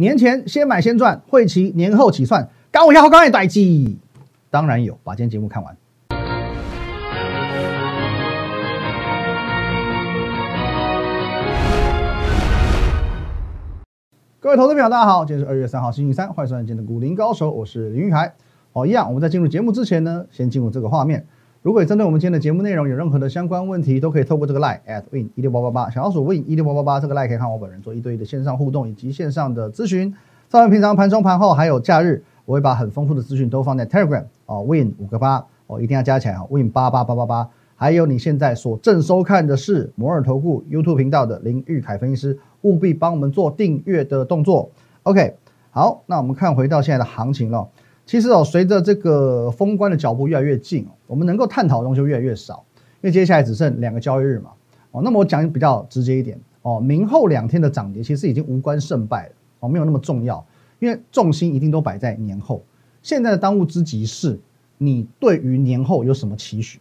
年前先买先赚，会期年后起算，高我好高的代机，当然有。把今天节目看完。各位投资朋友，大家好，今天是二月三号星期三，欢迎收看今天的股林高手，我是林玉凯。好，一样，我们在进入节目之前呢，先进入这个画面。如果针对我们今天的节目内容有任何的相关问题，都可以透过这个 line at win 一六八八八，小老鼠 win 一六八八八这个 line 可以看我本人做一对一的线上互动以及线上的咨询。在我们平常盘中、盘后还有假日，我会把很丰富的资讯都放在 Telegram 哦，win 五个八哦，一定要加起来哦，win 八八八八八。还有你现在所正收看的是摩尔投顾 YouTube 频道的林玉凯分析师，务必帮我们做订阅的动作。OK，好，那我们看回到现在的行情了。其实哦，随着这个封关的脚步越来越近哦，我们能够探讨的东西越来越少，因为接下来只剩两个交易日嘛。哦，那么我讲比较直接一点哦，明后两天的涨跌其实已经无关胜败了哦，没有那么重要，因为重心一定都摆在年后。现在的当务之急是，你对于年后有什么期许？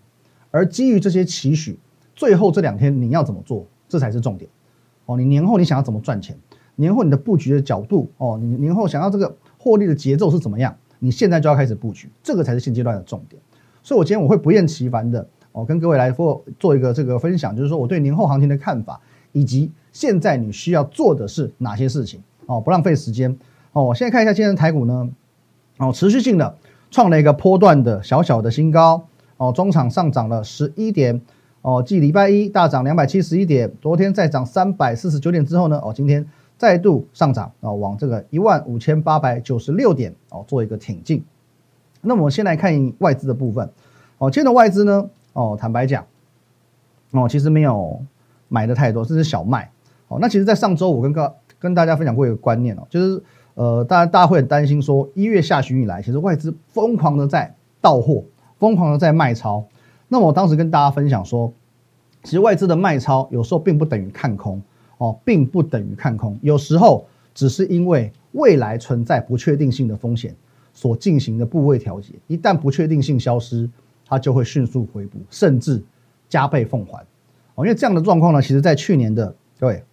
而基于这些期许，最后这两天你要怎么做，这才是重点哦。你年后你想要怎么赚钱？年后你的布局的角度哦，你年后想要这个获利的节奏是怎么样？你现在就要开始布局，这个才是现阶段的重点。所以，我今天我会不厌其烦的哦，跟各位来做做一个这个分享，就是说我对年后行情的看法，以及现在你需要做的是哪些事情哦，不浪费时间哦。我现在看一下今天的台股呢，哦，持续性的创了一个波段的小小的新高哦，中场上涨了十一点哦，继礼拜一大涨两百七十一点，昨天再涨三百四十九点之后呢，哦，今天。再度上涨啊，往这个一万五千八百九十六点哦做一个挺进。那我们先来看外资的部分哦，今天的外资呢哦，坦白讲哦，其实没有买的太多，这是小麦哦。那其实，在上周我跟跟跟大家分享过一个观念哦，就是呃，大家大家会很担心说，一月下旬以来，其实外资疯狂的在到货，疯狂的在卖超。那我当时跟大家分享说，其实外资的卖超有时候并不等于看空。哦，并不等于看空，有时候只是因为未来存在不确定性的风险所进行的部位调节。一旦不确定性消失，它就会迅速回补，甚至加倍奉还。哦，因为这样的状况呢，其实在去年的各位，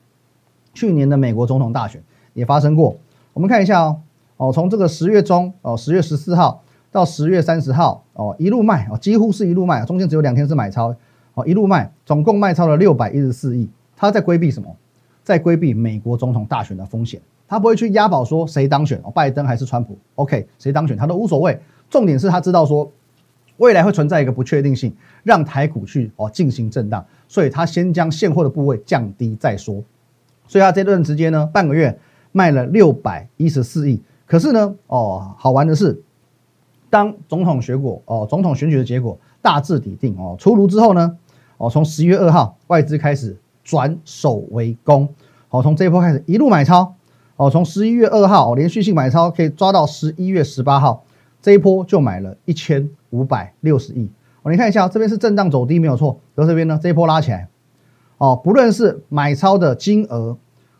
去年的美国总统大选也发生过。我们看一下哦，哦，从这个十月中哦，十月十四号到十月三十号哦，一路卖哦，几乎是一路卖，中间只有两天是买超哦，一路卖，总共卖超了六百一十四亿。他在规避什么？在规避美国总统大选的风险，他不会去押宝说谁当选哦，拜登还是川普？OK，谁当选他都无所谓。重点是他知道说未来会存在一个不确定性，让台股去哦进行震荡，所以他先将现货的部位降低再说。所以他这段时间呢，半个月卖了六百一十四亿。可是呢，哦，好玩的是，当总统选果哦，总统选举的结果大致底定哦出炉之后呢，哦，从十一月二号外资开始。转守为攻，好，从这一波开始一路买超，哦，从十一月二号连续性买超可以抓到十一月十八号，这一波就买了一千五百六十亿，哦，你看一下，这边是震荡走低没有错，而这边呢，这一波拉起来，哦，不论是买超的金额，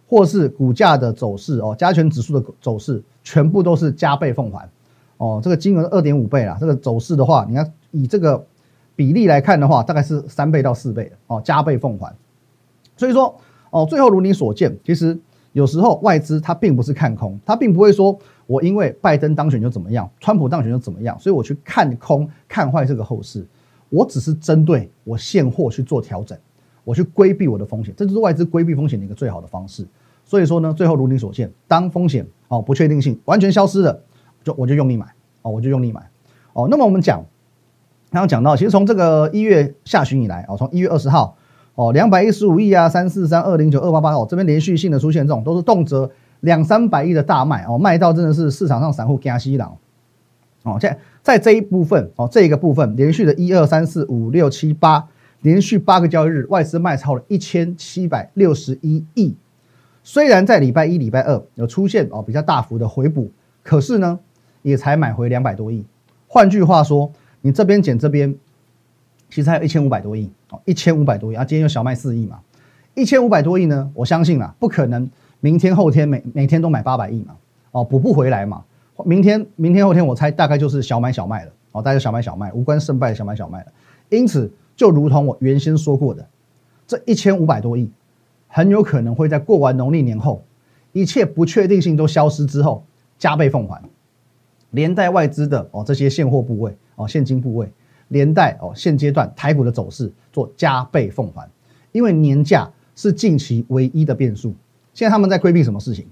或是股价的走势，哦，加权指数的走势，全部都是加倍奉还，哦，这个金额二点五倍啦，这个走势的话，你看以这个比例来看的话，大概是三倍到四倍，哦，加倍奉还。所以说，哦，最后如你所见，其实有时候外资它并不是看空，它并不会说我因为拜登当选就怎么样，川普当选就怎么样，所以我去看空看坏这个后市。我只是针对我现货去做调整，我去规避我的风险，这就是外资规避风险的一个最好的方式。所以说呢，最后如你所见，当风险哦不确定性完全消失了，就我就用力买哦，我就用力买哦。那么我们讲，刚刚讲到，其实从这个一月下旬以来哦，从一月二十号。哦，两百一十五亿啊，三四三二零九二八八哦，这边连续性的出现这种都是动辄两三百亿的大卖哦，卖到真的是市场上散户加西郎哦，在在这一部分哦，这个部分连续的一二三四五六七八连续八个交易日，外资卖超了一千七百六十一亿。虽然在礼拜一、礼拜二有出现哦比较大幅的回补，可是呢，也才买回两百多亿。换句话说，你这边减这边。其实还有一千五百多亿一千五百多亿啊！今天又小卖四亿嘛，一千五百多亿呢？我相信啊，不可能明天后天每每天都买八百亿嘛，哦，补不回来嘛。明天明天后天我猜大概就是小买小卖了哦，大家小买小卖，无关胜败小买小卖了。因此，就如同我原先说过的，这一千五百多亿很有可能会在过完农历年后，一切不确定性都消失之后，加倍奉还，连带外资的哦这些现货部位哦现金部位，连带哦现阶段台股的走势做加倍奉还，因为年假是近期唯一的变数。现在他们在规避什么事情？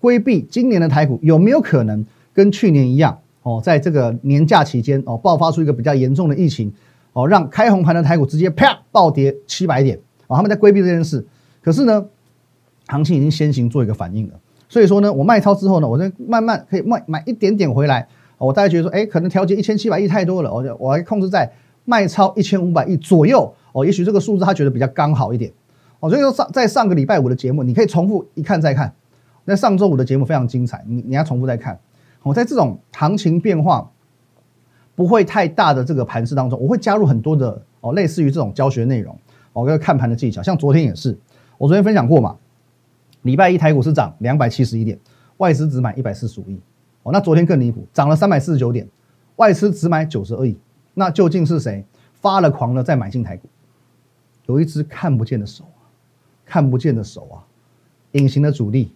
规避今年的台股有没有可能跟去年一样哦，在这个年假期间哦爆发出一个比较严重的疫情哦，让开红盘的台股直接啪暴跌七百点哦，他们在规避这件事。可是呢？行情已经先行做一个反应了，所以说呢，我卖超之后呢，我再慢慢可以卖买一点点回来。我大概觉得说，哎，可能调节一千七百亿太多了，我我还控制在卖超一千五百亿左右。哦，也许这个数字他觉得比较刚好一点。哦，所以说上在上个礼拜五的节目，你可以重复一看再看。那上周五的节目非常精彩，你你要重复再看。我在这种行情变化不会太大的这个盘势当中，我会加入很多的哦，类似于这种教学内容，哦，跟看盘的技巧。像昨天也是，我昨天分享过嘛。礼拜一台股是涨两百七十一点，外资只买一百四十五亿，哦，那昨天更离谱，涨了三百四十九点，外资只买九十二亿，那究竟是谁发了狂了再买进台股？有一只看不见的手，看不见的手啊，隐形的主力，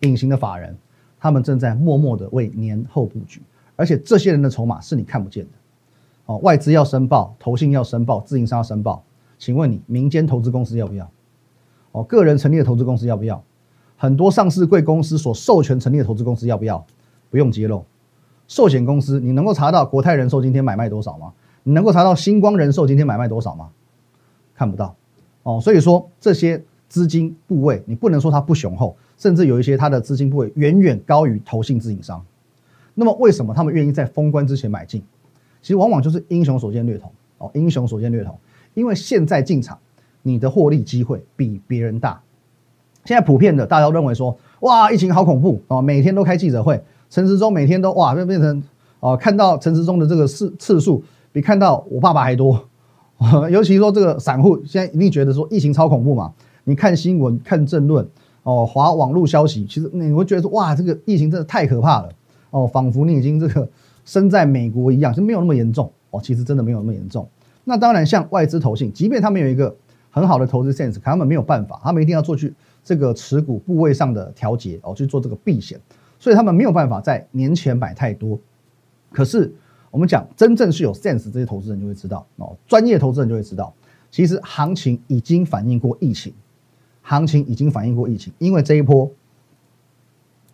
隐形的法人，他们正在默默的为年后布局，而且这些人的筹码是你看不见的，哦，外资要申报，投信要申报，自营商要申报，请问你民间投资公司要不要？哦，个人成立的投资公司要不要？很多上市贵公司所授权成立的投资公司要不要？不用揭露。寿险公司，你能够查到国泰人寿今天买卖多少吗？你能够查到星光人寿今天买卖多少吗？看不到。哦，所以说这些资金部位，你不能说它不雄厚，甚至有一些它的资金部位远远高于投信自营商。那么为什么他们愿意在封关之前买进？其实往往就是英雄所见略同。哦，英雄所见略同，因为现在进场，你的获利机会比别人大。现在普遍的，大家都认为说，哇，疫情好恐怖哦，每天都开记者会，陈时中每天都哇，变变成哦，看到陈时中的这个次次数比看到我爸爸还多，尤其说这个散户现在一定觉得说疫情超恐怖嘛，你看新闻、看政论哦，划网络消息，其实你会觉得说，哇，这个疫情真的太可怕了哦，仿佛你已经这个身在美国一样，就没有那么严重哦，其实真的没有那么严重。那当然，像外资投信，即便他们有一个很好的投资 sense，可他们没有办法，他们一定要做去。这个持股部位上的调节哦，去做这个避险，所以他们没有办法在年前买太多。可是我们讲，真正是有 sense 这些投资人就会知道哦，专业投资人就会知道，其实行情已经反映过疫情，行情已经反映过疫情，因为这一波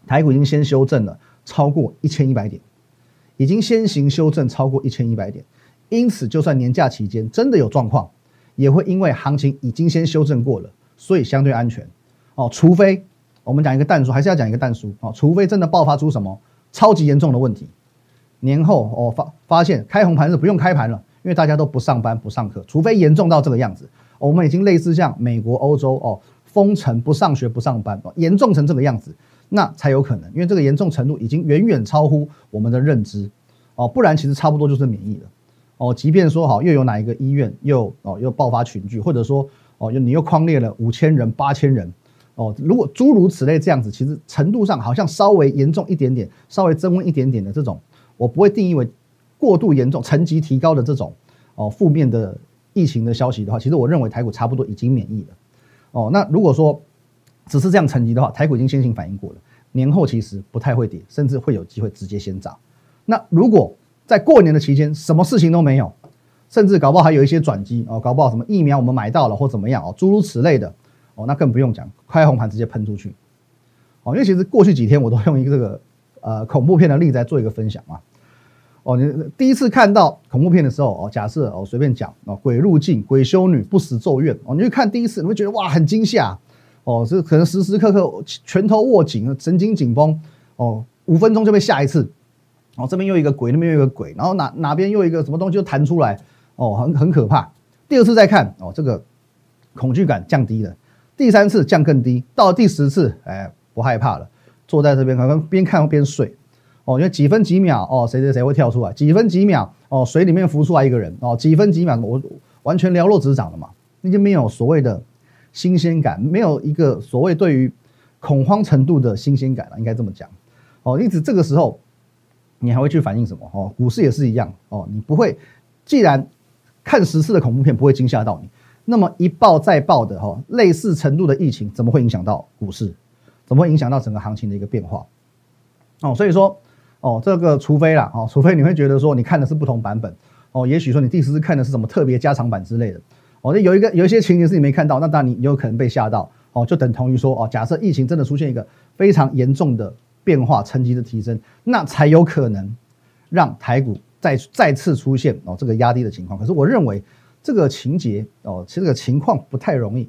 台股已经先修正了超过一千一百点，已经先行修正超过一千一百点，因此就算年假期间真的有状况，也会因为行情已经先修正过了，所以相对安全。哦，除非我们讲一个淡书，还是要讲一个淡书哦。除非真的爆发出什么超级严重的问题，年后哦发发现开红盘是不用开盘了，因为大家都不上班不上课。除非严重到这个样子，我们已经类似像美国、欧洲哦封城不上学不上班，严重成这个样子，那才有可能。因为这个严重程度已经远远超乎我们的认知哦，不然其实差不多就是免疫了哦。即便说好又有哪一个医院又哦又爆发群聚，或者说哦你又框列了五千人八千人。哦，如果诸如此类这样子，其实程度上好像稍微严重一点点，稍微增温一点点的这种，我不会定义为过度严重、层级提高的这种哦负面的疫情的消息的话，其实我认为台股差不多已经免疫了。哦，那如果说只是这样层级的话，台股已经先行反应过了，年后其实不太会跌，甚至会有机会直接先涨。那如果在过年的期间什么事情都没有，甚至搞不好还有一些转机哦，搞不好什么疫苗我们买到了或怎么样哦，诸如此类的。哦，那更不用讲，开红盘直接喷出去，哦，因为其实过去几天我都用一个这个呃恐怖片的例子来做一个分享嘛。哦，你第一次看到恐怖片的时候，哦，假设哦随便讲哦，鬼入境、鬼修女、不死咒怨，哦，你去看第一次，你会觉得哇很惊吓，哦，是可能时时刻刻拳头握紧，神经紧绷，哦，五分钟就被吓一次，哦，这边又一个鬼，那边又一个鬼，然后哪哪边又一个什么东西就弹出来，哦，很很可怕。第二次再看，哦，这个恐惧感降低了。第三次降更低，到第十次，哎，不害怕了，坐在这边可能边看边睡，哦，因为几分几秒，哦，谁谁谁会跳出来，几分几秒，哦，水里面浮出来一个人，哦，几分几秒，我完全寥落指掌了嘛，那就没有所谓的新鲜感，没有一个所谓对于恐慌程度的新鲜感了，应该这么讲，哦，因此这个时候你还会去反映什么？哦，股市也是一样，哦，你不会，既然看十次的恐怖片不会惊吓到你。那么一爆再爆的哈，类似程度的疫情怎么会影响到股市？怎么会影响到整个行情的一个变化？哦，所以说，哦，这个除非啦，哦，除非你会觉得说你看的是不同版本，哦，也许说你第四次看的是什么特别加长版之类的，哦，那有一个有一些情节是你没看到，那当然你有可能被吓到，哦，就等同于说，哦，假设疫情真的出现一个非常严重的变化，层级的提升，那才有可能让台股再再次出现哦这个压低的情况。可是我认为这个情节哦，其实这个情况不太容易。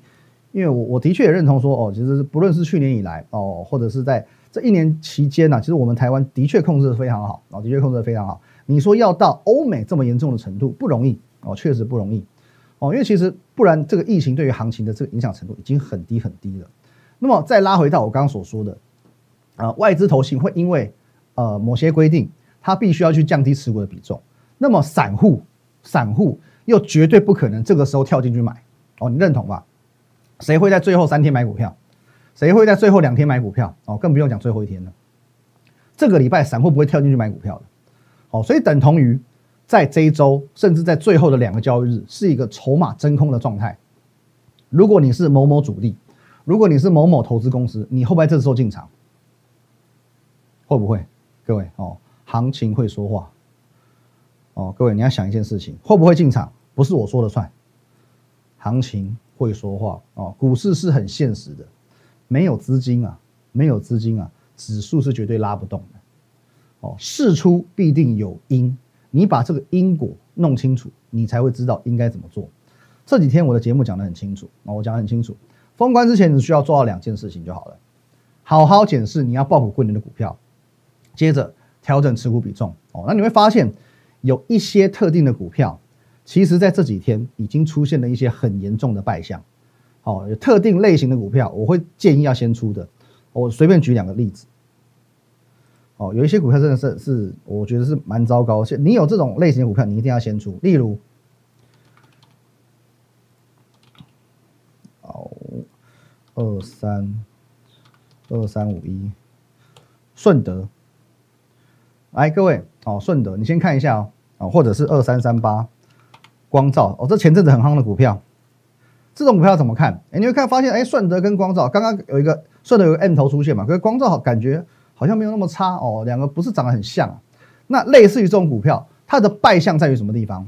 因为我我的确也认同说，哦，其实不论是去年以来，哦，或者是在这一年期间呢，其实我们台湾的确控制的非常好，哦，的确控制的非常好。你说要到欧美这么严重的程度不容易，哦，确实不容易，哦，因为其实不然这个疫情对于行情的这个影响程度已经很低很低了。那么再拉回到我刚刚所说的，啊，外资投行会因为呃某些规定，它必须要去降低持股的比重，那么散户散户又绝对不可能这个时候跳进去买，哦，你认同吧？谁会在最后三天买股票？谁会在最后两天买股票？哦，更不用讲最后一天了。这个礼拜散户不会跳进去买股票的。哦，所以等同于在这一周，甚至在最后的两个交易日，是一个筹码真空的状态。如果你是某某主力，如果你是某某投资公司，你会不会这时候进场？会不会？各位哦，行情会说话。哦，各位你要想一件事情，会不会进场？不是我说了算。行情。会说话哦，股市是很现实的，没有资金啊，没有资金啊，指数是绝对拉不动的。哦，事出必定有因，你把这个因果弄清楚，你才会知道应该怎么做。这几天我的节目讲得很清楚啊，我讲得很清楚，封关之前只需要做到两件事情就好了，好好检视你要爆股过年的股票，接着调整持股比重哦，那你会发现有一些特定的股票。其实，在这几天已经出现了一些很严重的败象，哦，有特定类型的股票，我会建议要先出的。我随便举两个例子，哦，有一些股票真的是是，我觉得是蛮糟糕。你有这种类型的股票，你一定要先出。例如，哦，二三二三五一，顺德，来各位，哦，顺德，你先看一下哦，或者是二三三八。光照哦，这前阵子很夯的股票，这种股票怎么看？哎，你会看发现，哎，顺德跟光照刚刚有一个顺德有个 M 头出现嘛，可是光照感觉好像没有那么差哦，两个不是长得很像。那类似于这种股票，它的败相在于什么地方？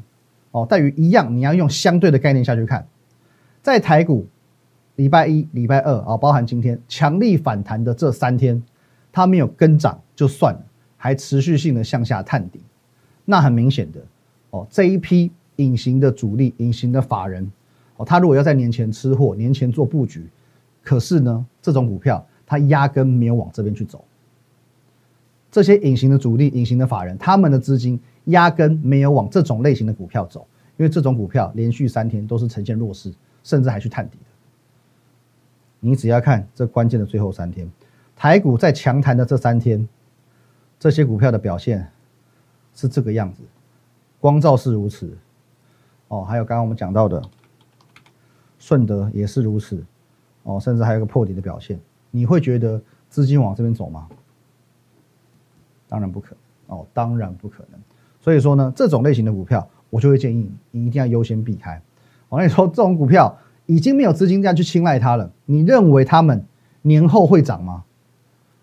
哦，在于一样，你要用相对的概念下去看，在台股礼拜一、礼拜二啊，包含今天强力反弹的这三天，它没有跟涨就算了，还持续性的向下探底，那很明显的哦，这一批。隐形的主力、隐形的法人，哦，他如果要在年前吃货、年前做布局，可是呢，这种股票他压根没有往这边去走。这些隐形的主力、隐形的法人，他们的资金压根没有往这种类型的股票走，因为这种股票连续三天都是呈现弱势，甚至还去探底的。你只要看这关键的最后三天，台股在强弹的这三天，这些股票的表现是这个样子，光照是如此。哦，还有刚刚我们讲到的顺德也是如此，哦，甚至还有个破底的表现，你会觉得资金往这边走吗？当然不可，哦，当然不可能。所以说呢，这种类型的股票，我就会建议你一定要优先避开。我跟你说，这种股票已经没有资金这样去青睐它了，你认为他们年后会涨吗？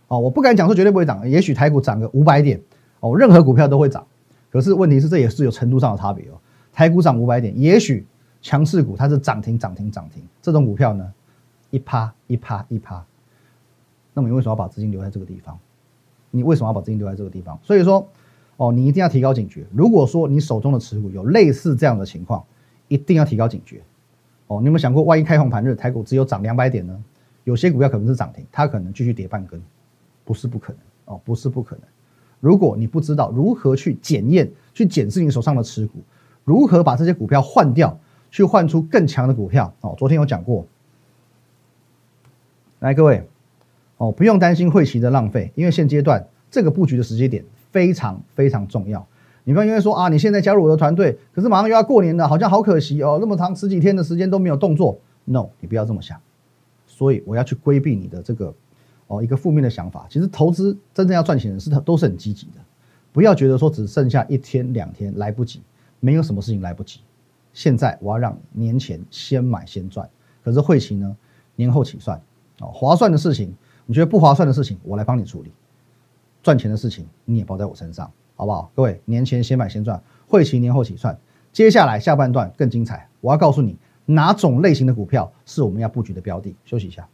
哦，我不敢讲说绝对不会涨，也许台股涨个五百点，哦，任何股票都会涨。可是问题是，这也是有程度上的差别哦。台股涨五百点，也许强势股它是涨停涨停涨停，这种股票呢，一趴一趴一趴。那么你为什么要把资金留在这个地方？你为什么要把资金留在这个地方？所以说，哦，你一定要提高警觉。如果说你手中的持股有类似这样的情况，一定要提高警觉。哦，你有没有想过，万一开红盘日台股只有涨两百点呢？有些股票可能是涨停，它可能继续跌半根，不是不可能哦，不是不可能。如果你不知道如何去检验、去检视你手上的持股，如何把这些股票换掉，去换出更强的股票？哦，昨天有讲过。来，各位，哦，不用担心会期的浪费，因为现阶段这个布局的时间点非常非常重要。你不要因为说啊，你现在加入我的团队，可是马上又要过年了，好像好可惜哦，那么长十几天的时间都没有动作。No，你不要这么想。所以我要去规避你的这个哦一个负面的想法。其实投资真正要赚钱的是都是很积极的，不要觉得说只剩下一天两天来不及。没有什么事情来不及，现在我要让年前先买先赚，可是会期呢年后起算，哦，划算的事情，你觉得不划算的事情，我来帮你处理；赚钱的事情，你也包在我身上，好不好？各位，年前先买先赚，会期年后起算。接下来下半段更精彩，我要告诉你哪种类型的股票是我们要布局的标的。休息一下。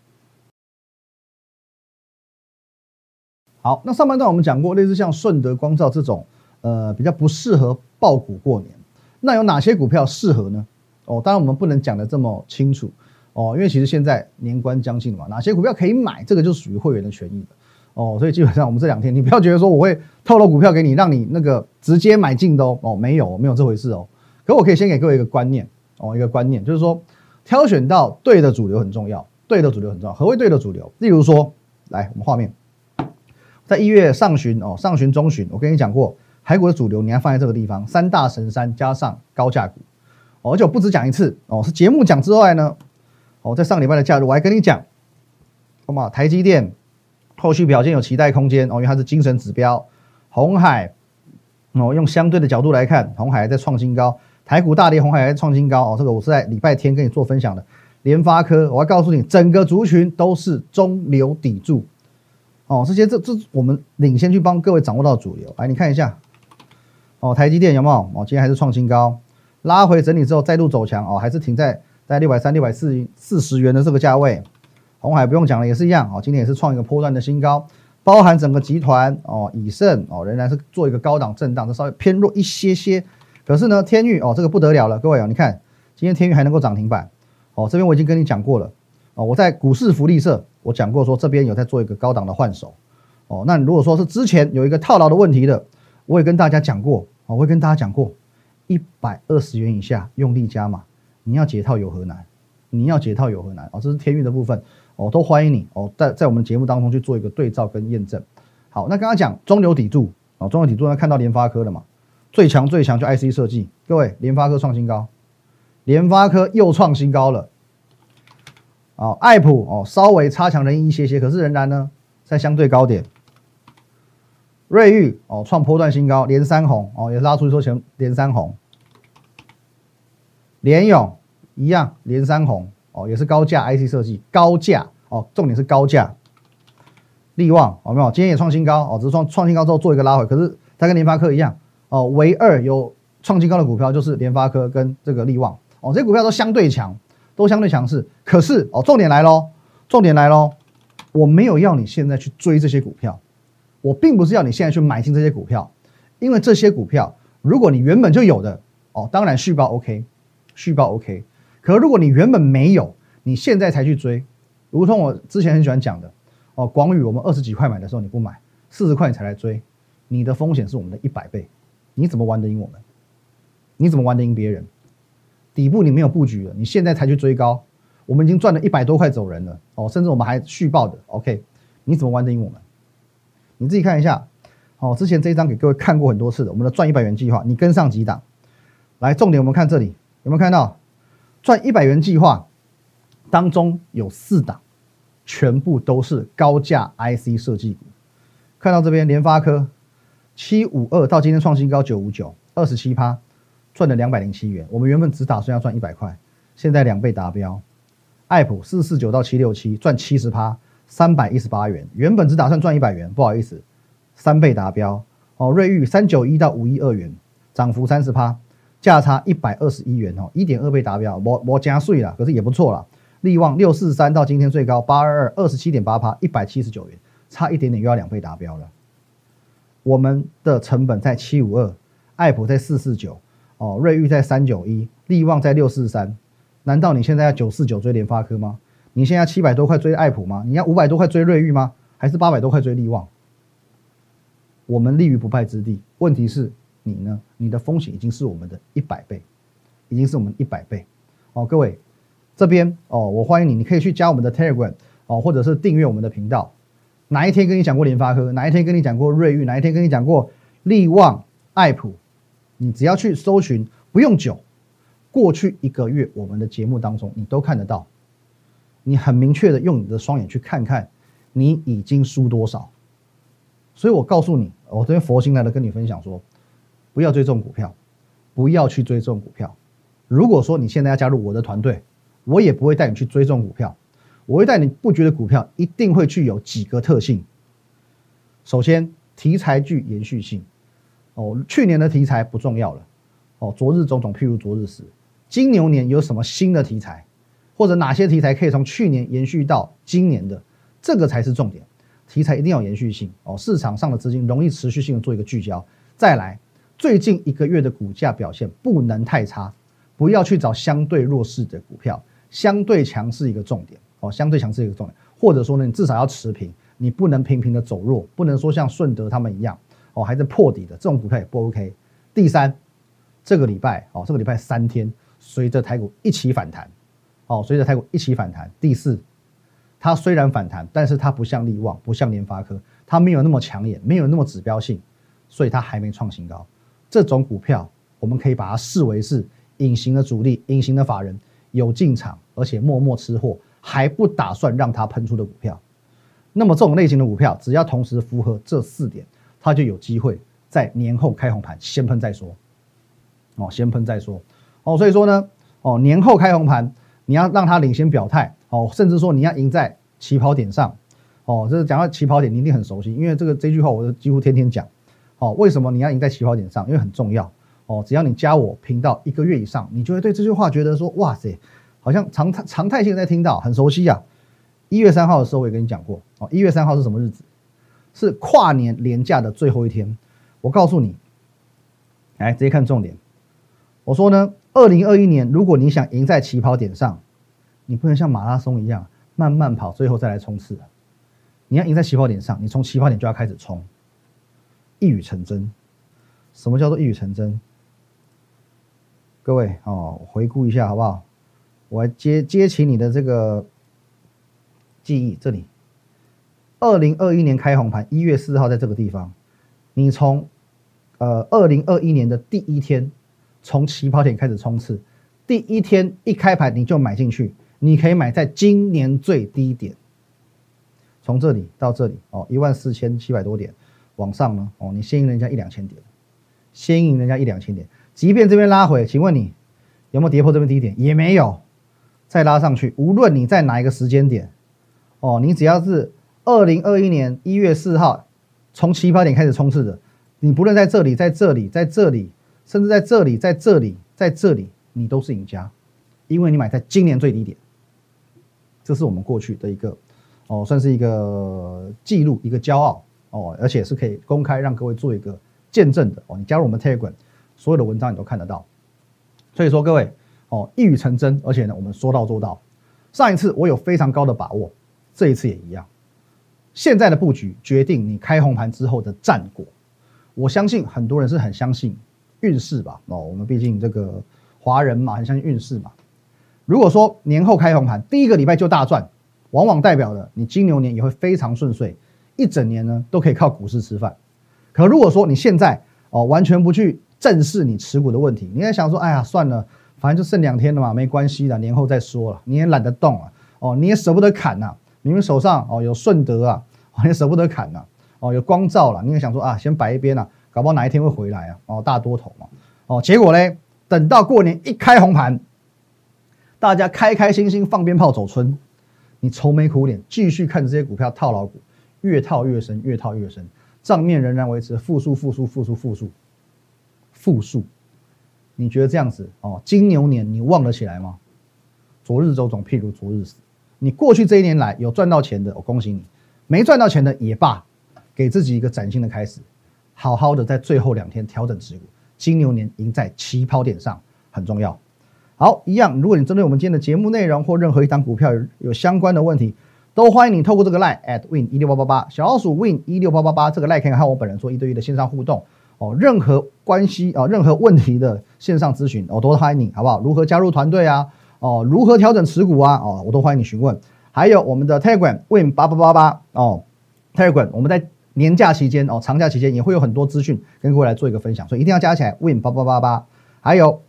好，那上半段我们讲过，类似像顺德光照这种，呃，比较不适合爆股过年。那有哪些股票适合呢？哦，当然我们不能讲的这么清楚。哦，因为其实现在年关将近了嘛，哪些股票可以买，这个就属于会员的权益的。哦，所以基本上我们这两天，你不要觉得说我会透露股票给你，让你那个直接买进都哦，没有，没有这回事哦。可我可以先给各位一个观念哦，一个观念就是说，挑选到对的主流很重要，对的主流很重要。何谓对的主流？例如说，来我们画面，在一月上旬哦，上旬中旬，我跟你讲过，海股的主流你要放在这个地方，三大神山加上高价股，而且我不止讲一次哦，是节目讲之外呢。哦，在上礼拜的假日，我还跟你讲，好嘛，台积电后续表现有期待空间哦，因为它是精神指标。红海哦，用相对的角度来看，红海在创新高，台股大跌，红海在创新高哦。这个我是在礼拜天跟你做分享的。联发科，我要告诉你，整个族群都是中流砥柱哦。这些这这我们领先去帮各位掌握到主流。来，你看一下哦，台积电有没有？哦，今天还是创新高，拉回整理之后再度走强哦，还是停在。在六百三、六百四四十元的这个价位，红海不用讲了，也是一样哦。今天也是创一个波段的新高，包含整个集团哦，以盛哦，仍然是做一个高档震荡，这稍微偏弱一些些。可是呢，天域哦，这个不得了了，各位哦，你看今天天域还能够涨停板哦。这边我已经跟你讲过了哦，我在股市福利社我讲过说这边有在做一个高档的换手哦。那如果说是之前有一个套牢的问题的，我也跟大家讲过哦，我会跟大家讲过，一百二十元以下用力加码。你要解套有何难？你要解套有何难？哦，这是天运的部分，哦，都欢迎你哦，在在我们节目当中去做一个对照跟验证。好，那刚刚讲中流砥柱，哦，中流砥柱，那看到联发科了嘛？最强最强就 IC 设计，各位，联发科创新高，联发科又创新高了。哦，爱普哦，稍微差强人意一些些，可是仍然呢在相对高点。瑞昱哦，创波段新高，连三红哦，也拉出去说前连三红。联勇一样，连三红哦，也是高价 IC 设计，高价哦，重点是高价。利旺哦没有？今天也创新高哦，只是创创新高之后做一个拉回，可是它跟联发科一样哦，唯二有创新高的股票就是联发科跟这个利旺哦，这些股票都相对强，都相对强势。可是哦，重点来喽，重点来喽，我没有要你现在去追这些股票，我并不是要你现在去买进这些股票，因为这些股票如果你原本就有的哦，当然续报 OK。续报 OK，可如果你原本没有，你现在才去追，如同我之前很喜欢讲的哦，广宇我们二十几块买的时候你不买，四十块你才来追，你的风险是我们的一百倍，你怎么玩得赢我们？你怎么玩得赢别人？底部你没有布局了，你现在才去追高，我们已经赚了一百多块走人了哦，甚至我们还续报的 OK，你怎么玩得赢我们？你自己看一下哦，之前这一张给各位看过很多次的，我们的赚一百元计划，你跟上几档？来，重点我们看这里。有没有看到赚一百元计划当中有四档，全部都是高价 IC 设计股。看到这边联发科七五二到今天创新高九五九，二十七趴赚了两百零七元。我们原本只打算要赚一百块，现在两倍达标。爱普四四九到七六七赚七十趴，三百一十八元。原本只打算赚一百元，不好意思，三倍达标。哦，瑞玉三九一到五一二元，涨幅三十趴。价差一百二十一元哦，一点二倍达标，我我加税了，可是也不错了。利旺六四三到今天最高八二二，二十七点八趴，一百七十九元，差一点点又要两倍达标了。我们的成本在七五二，爱普在四四九，哦，瑞昱在三九一，利旺在六四三。难道你现在要九四九追联发科吗？你现在七百多块追爱普吗？你要五百多块追瑞昱吗？还是八百多块追利旺？我们立于不败之地。问题是。你呢？你的风险已经是我们的一百倍，已经是我们一百倍。哦，各位这边哦，我欢迎你，你可以去加我们的 Telegram 哦，或者是订阅我们的频道。哪一天跟你讲过联发科？哪一天跟你讲过瑞昱？哪一天跟你讲过利旺、爱普？你只要去搜寻，不用久，过去一个月我们的节目当中，你都看得到。你很明确的用你的双眼去看看，你已经输多少。所以我告诉你，我这边佛心来了跟你分享说。不要追重股票，不要去追重股票。如果说你现在要加入我的团队，我也不会带你去追重股票。我会带你布局的股票一定会具有几个特性。首先，题材具延续性。哦，去年的题材不重要了。哦，昨日种种譬如昨日死。金牛年有什么新的题材，或者哪些题材可以从去年延续到今年的，这个才是重点。题材一定要延续性。哦，市场上的资金容易持续性的做一个聚焦。再来，最近一个月的股价表现不能太差，不要去找相对弱势的股票，相对强是一个重点。哦，相对强是一个重点，或者说呢，你至少要持平，你不能频频的走弱，不能说像顺德他们一样，哦，还在破底的这种股票也不 OK。第三，这个礼拜，哦，这个礼拜三天，随着台股一起反弹，哦，随着台股一起反弹。第四，它虽然反弹，但是它不像力旺，不像联发科，它没有那么抢眼，没有那么指标性，所以它还没创新高。这种股票，我们可以把它视为是隐形的主力、隐形的法人有进场，而且默默吃货。还不打算让它喷出的股票，那么这种类型的股票，只要同时符合这四点，它就有机会在年后开红盘，先喷再说。哦，先喷再说。哦，所以说呢，哦，年后开红盘，你要让它领先表态。哦，甚至说你要赢在起跑点上。哦，这是讲到起跑点，你一定很熟悉，因为这个这句话我几乎天天讲。哦，为什么你要赢在起跑点上？因为很重要。哦，只要你加我频道一个月以上，你就会对这句话觉得说，哇塞。好像常态常态性在听到，很熟悉啊。一月三号的时候，我也跟你讲过哦。一月三号是什么日子？是跨年年假的最后一天。我告诉你，来直接看重点。我说呢，二零二一年，如果你想赢在起跑点上，你不能像马拉松一样慢慢跑，最后再来冲刺。你要赢在起跑点上，你从起跑点就要开始冲。一语成真。什么叫做一语成真？各位哦，回顾一下好不好？我接接起你的这个记忆，这里，二零二一年开红盘，一月四号在这个地方，你从呃二零二一年的第一天，从起跑点开始冲刺，第一天一开盘你就买进去，你可以买在今年最低点，从这里到这里哦，一万四千七百多点，往上呢哦，你先赢人家一两千点，先赢人家一两千点，即便这边拉回，请问你有没有跌破这边低点？也没有。再拉上去，无论你在哪一个时间点，哦，你只要是二零二一年一月四号从起跑点开始冲刺的，你不论在这里，在这里，在这里，甚至在这里，在这里，在这里，你都是赢家，因为你买在今年最低点。这是我们过去的一个哦，算是一个记录，一个骄傲哦，而且是可以公开让各位做一个见证的哦。你加入我们 Telegram，所有的文章你都看得到。所以说，各位。哦，一语成真，而且呢，我们说到做到。上一次我有非常高的把握，这一次也一样。现在的布局决定你开红盘之后的战果。我相信很多人是很相信运势吧？哦，我们毕竟这个华人嘛，很相信运势嘛。如果说年后开红盘，第一个礼拜就大赚，往往代表了你金牛年也会非常顺遂，一整年呢都可以靠股市吃饭。可如果说你现在哦完全不去正视你持股的问题，你在想说，哎呀，算了。反正就剩两天了嘛，没关系的，年后再说了。你也懒得动啊，哦，你也舍不得砍呐。你们手上哦有顺德啊，也舍不得砍呐。哦，有光照了，你也想说啊，先摆一边啊，搞不好哪一天会回来啊。哦，大多头嘛。哦，结果呢，等到过年一开红盘，大家开开心心放鞭炮走春，你愁眉苦脸，继续看着这些股票套牢股，越套越深，越套越深，账面仍然维持负数，负数，负数，负数，负数。你觉得这样子哦，金牛年你旺得起来吗？昨日周总譬如昨日死，你过去这一年来有赚到钱的，我恭喜你；没赚到钱的也罢，给自己一个崭新的开始，好好的在最后两天调整持股。金牛年赢在起跑点上很重要。好，一样，如果你针对我们今天的节目内容或任何一档股票有有相关的问题，都欢迎你透过这个 line at win 一六八八八小老鼠 win 一六八八八这个 line 可以和我本人做一对一的线上互动。哦，任何关系啊，任何问题的线上咨询，我都欢迎你，好不好？如何加入团队啊？哦，如何调整持股啊？哦，我都欢迎你询问。还有我们的 Telegram Win 八八八八哦，Telegram 我们在年假期间哦，长假期间也会有很多资讯跟各位来做一个分享，所以一定要加起来 Win 八八八八。还有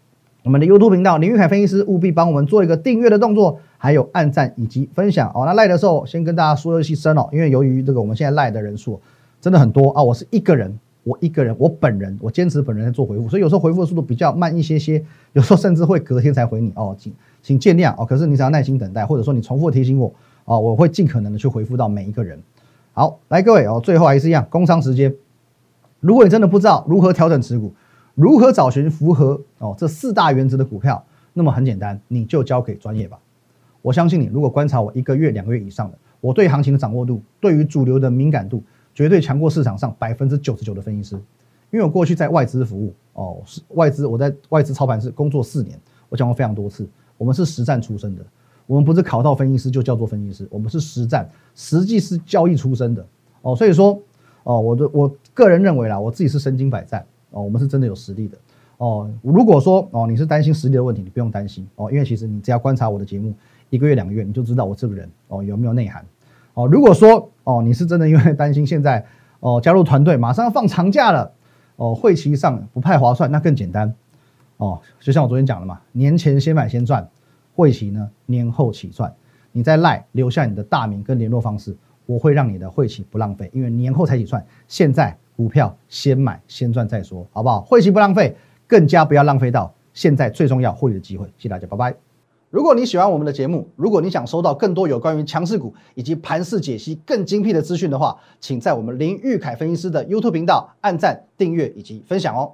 我们的 YouTube 频道林玉凯分析师，务必帮我们做一个订阅的动作，还有按赞以及分享哦。那赖的时候先跟大家说一声哦，因为由于这个我们现在赖的人数真的很多啊，我是一个人。我一个人，我本人，我坚持本人在做回复，所以有时候回复的速度比较慢一些些，有时候甚至会隔天才回你哦，请见谅哦。可是你只要耐心等待，或者说你重复提醒我哦，我会尽可能的去回复到每一个人。好，来各位哦，最后还是一样，工商时间。如果你真的不知道如何调整持股，如何找寻符合哦这四大原则的股票，那么很简单，你就交给专业吧。我相信你，如果观察我一个月、两个月以上的，我对行情的掌握度，对于主流的敏感度，绝对强过市场上百分之九十九的分析师。因为我过去在外资服务哦，是外资，我在外资操盘室工作四年，我讲过非常多次，我们是实战出身的，我们不是考到分析师就叫做分析师，我们是实战，实际是交易出身的哦。所以说哦，我的我个人认为啦，我自己是身经百战哦，我们是真的有实力的。哦，如果说哦你是担心实力的问题，你不用担心哦，因为其实你只要观察我的节目一个月两个月，你就知道我这个人哦有没有内涵哦。如果说哦你是真的因为 担心现在哦加入团队马上要放长假了哦会期上不太划算，那更简单哦，就像我昨天讲的嘛，年前先买先赚，会期呢年后起赚。你在赖留下你的大名跟联络方式，我会让你的会期不浪费，因为年后才起赚，现在股票先买先赚再说，好不好？会期不浪费。更加不要浪费到现在最重要获利的机会。谢谢大家，拜拜。如果你喜欢我们的节目，如果你想收到更多有关于强势股以及盘势解析更精辟的资讯的话，请在我们林玉凯分析师的 YouTube 频道按赞、订阅以及分享哦。